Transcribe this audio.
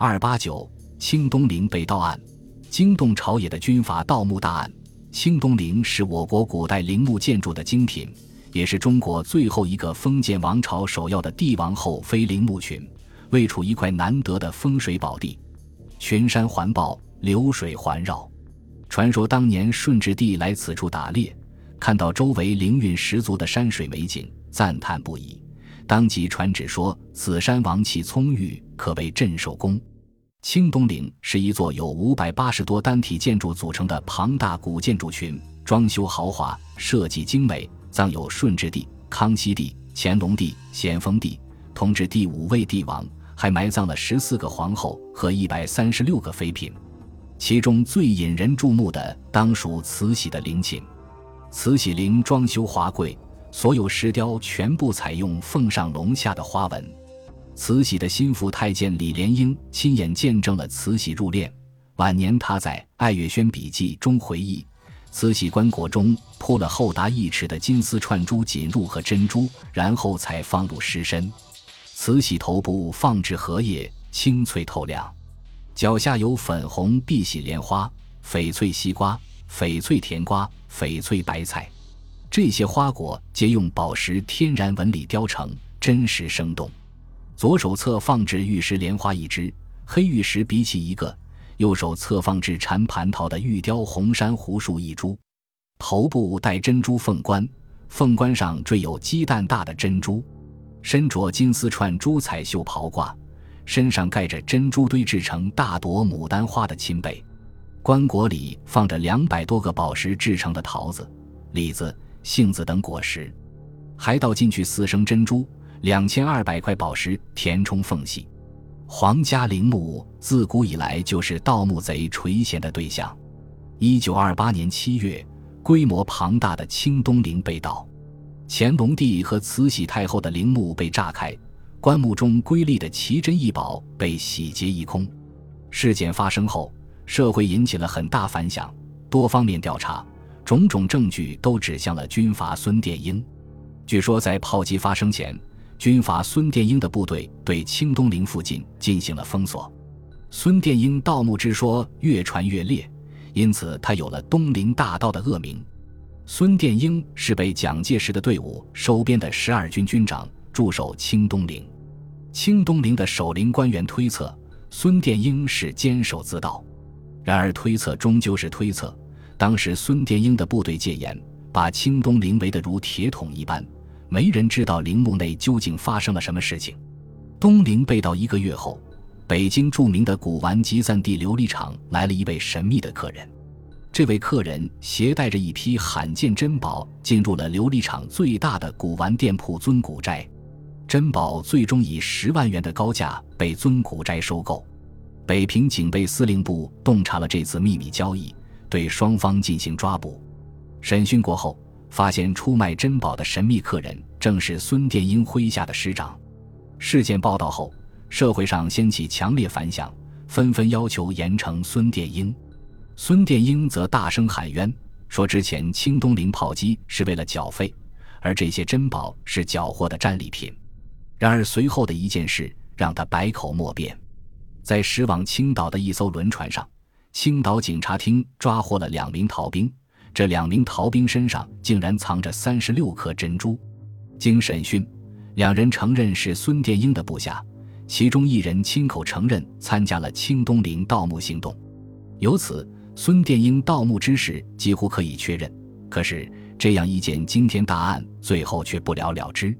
二八九清东陵被盗案，惊动朝野的军阀盗墓大案。清东陵是我国古代陵墓建筑的精品，也是中国最后一个封建王朝首要的帝王后妃陵墓群，位处一块难得的风水宝地，群山环抱，流水环绕。传说当年顺治帝来此处打猎，看到周围灵韵十足的山水美景，赞叹不已，当即传旨说此山王气葱郁，可为镇守宫。清东陵是一座由五百八十多单体建筑组成的庞大古建筑群，装修豪华，设计精美，葬有顺治帝、康熙帝、乾隆帝、咸丰帝，同治第五位帝王，还埋葬了十四个皇后和一百三十六个妃嫔。其中最引人注目的，当属慈禧的陵寝。慈禧陵装修华贵，所有石雕全部采用凤上龙下的花纹。慈禧的心腹太监李莲英亲眼见证了慈禧入殓。晚年，他在《爱月轩笔记》中回忆，慈禧棺椁中铺了厚达一尺的金丝串珠锦褥和珍珠，然后才放入尸身。慈禧头部放置荷叶，清脆透亮。脚下有粉红碧玺莲花、翡翠西瓜、翡翠甜瓜、翡翠白菜，这些花果皆用宝石天然纹理雕成，真实生动。左手侧放置玉石莲花一只，黑玉石比起一个；右手侧放置缠蟠桃的玉雕红珊瑚树一株。头部戴珍珠凤冠，凤冠上缀有鸡蛋大的珍珠，身着金丝串珠彩绣袍褂。身上盖着珍珠堆制成大朵牡丹花的钦贝，棺椁里放着两百多个宝石制成的桃子、李子、杏子等果实，还倒进去四升珍珠，两千二百块宝石填充缝隙。皇家陵墓自古以来就是盗墓贼垂涎的对象。一九二八年七月，规模庞大的清东陵被盗，乾隆帝和慈禧太后的陵墓被炸开。棺木中瑰丽的奇珍异宝被洗劫一空。事件发生后，社会引起了很大反响，多方面调查，种种证据都指向了军阀孙殿英。据说，在炮击发生前，军阀孙殿英的部队对清东陵附近进行了封锁。孙殿英盗墓之说越传越烈，因此他有了“东陵大盗”的恶名。孙殿英是被蒋介石的队伍收编的十二军军长。驻守清东陵，清东陵的守陵官员推测孙殿英是坚守自盗，然而推测终究是推测。当时孙殿英的部队戒严，把清东陵围得如铁桶一般，没人知道陵墓内究竟发生了什么事情。东陵被盗一个月后，北京著名的古玩集散地琉璃厂来了一位神秘的客人，这位客人携带着一批罕见珍宝进入了琉璃厂最大的古玩店铺尊古斋。珍宝最终以十万元的高价被尊古斋收购。北平警备司令部洞察了这次秘密交易，对双方进行抓捕。审讯过后，发现出卖珍宝的神秘客人正是孙殿英麾下的师长。事件报道后，社会上掀起强烈反响，纷纷要求严惩孙殿英。孙殿英则大声喊冤，说之前清东陵炮击是为了缴费，而这些珍宝是缴获的战利品。然而，随后的一件事让他百口莫辩。在驶往青岛的一艘轮船上，青岛警察厅抓获了两名逃兵，这两名逃兵身上竟然藏着三十六颗珍珠。经审讯，两人承认是孙殿英的部下，其中一人亲口承认参加了清东陵盗墓行动。由此，孙殿英盗墓之事几乎可以确认。可是，这样一件惊天大案，最后却不了了之。